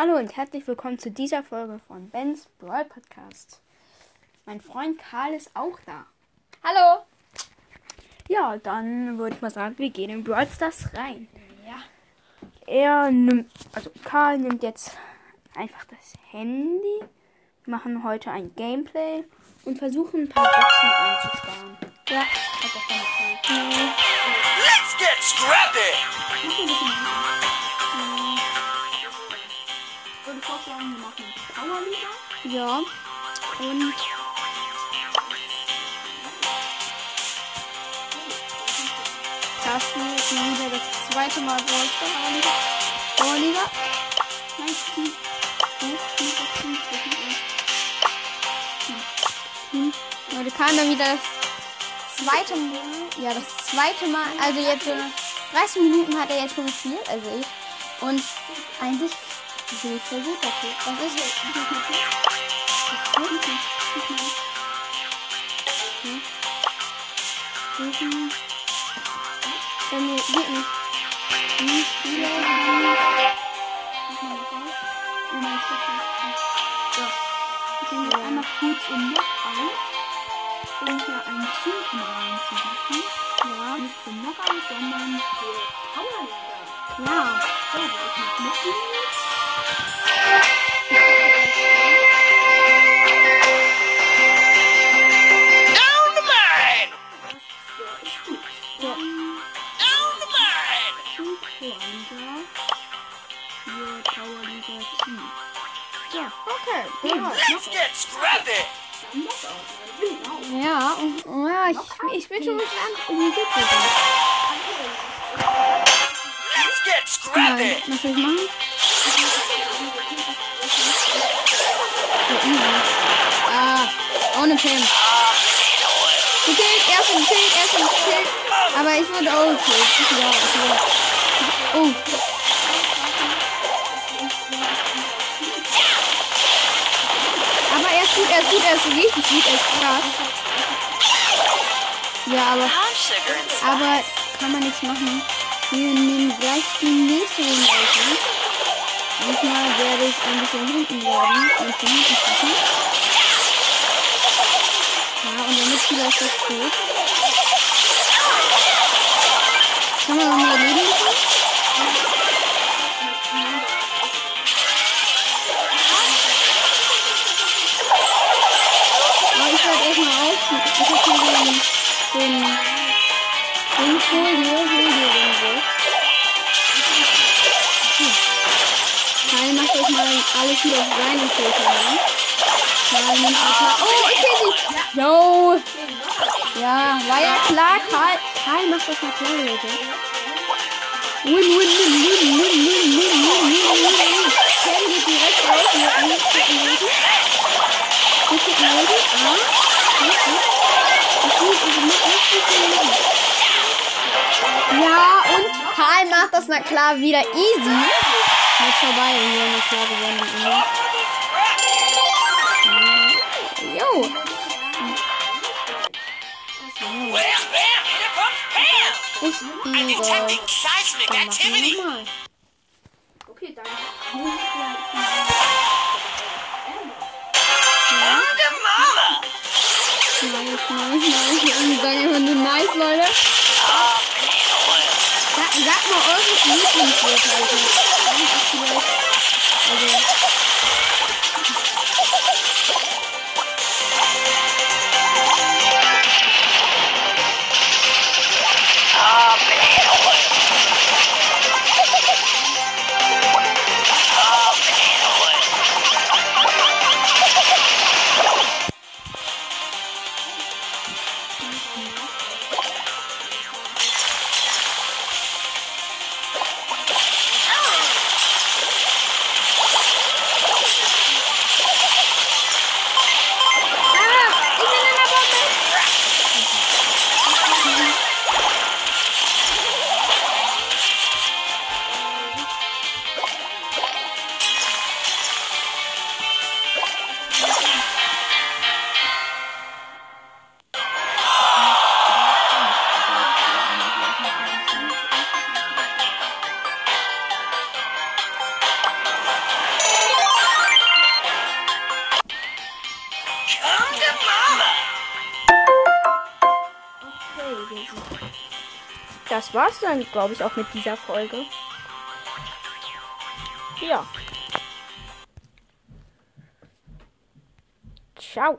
Hallo und herzlich willkommen zu dieser Folge von Ben's Brawl Podcast. Mein Freund Karl ist auch da. Hallo. Ja, dann würde ich mal sagen, wir gehen in Brawl Stars rein. Ja. Er nimmt, also Karl nimmt jetzt einfach das Handy, machen heute ein Gameplay und versuchen ein paar Boxen einzusparen. Ja. Hat das dann? Let's get scrappy! Ja. Und Carsten ist mal wieder das zweite Mal Brawl Stars. Powerliga. Nein, das das Hm. Leute, kam dann wieder das zweite Mal. Ja, das zweite Mal. Also jetzt so 30 Minuten hat er jetzt schon gespielt, also ich. Und eigentlich sehe ich sehr gut dafür. Was ist jetzt? Bei mir geht nicht. Hm, Spieler, So. Ich gehe jetzt einmal kurz in Knockout, um hier ein Team reinzumachen. Ja. Nicht für Knockout, sondern für Powerliga. Ja. So, ist noch Mitglied. So, Okay. Ja. Let's get scrappy! Genau. Ja, ja ich, ich bin schon gespannt, um die Gipfel Let's get Nein, scrappy! was soll ich machen? Ja. Ah, ohne Pam. Gekillt, erst gekillt, erst gekillt. Aber ich wurde auch gekillt. Ja, wurde. Oh. Gut, er ist gut, er ist richtig gut, er ist krass. Ja, aber aber kann man nichts machen. Wir nehmen gleich die nächste Runde auf. Diesmal werde ich ein bisschen hinten werden und von hinten schießen. Ja, und der Mitspieler ist jetzt tot. Kann man noch Ich hab hier den, den, den Folie, Folie irgendwo. Kai macht jetzt mal alles wieder auf seinen Filter. Karl nimmt mal klar. Oh, ich sehe sie. No. Ja, war ja klar. Karl, Karl macht das mal klar, Leute. Win, win, win, win, win, win, win, win, win, win, win. Pam geht direkt raus mit einem schicken Karl macht das na klar wieder easy. Jetzt vorbei, und wir haben klar gewonnen. Jo. Ich liebe. Okay, danke. Nice, nice, nice. Ich sage einfach nur nice, Leute. Sag, sag mal eures Lieblingswort, Alter. Das war's dann, glaube ich, auch mit dieser Folge. Ja. Ciao.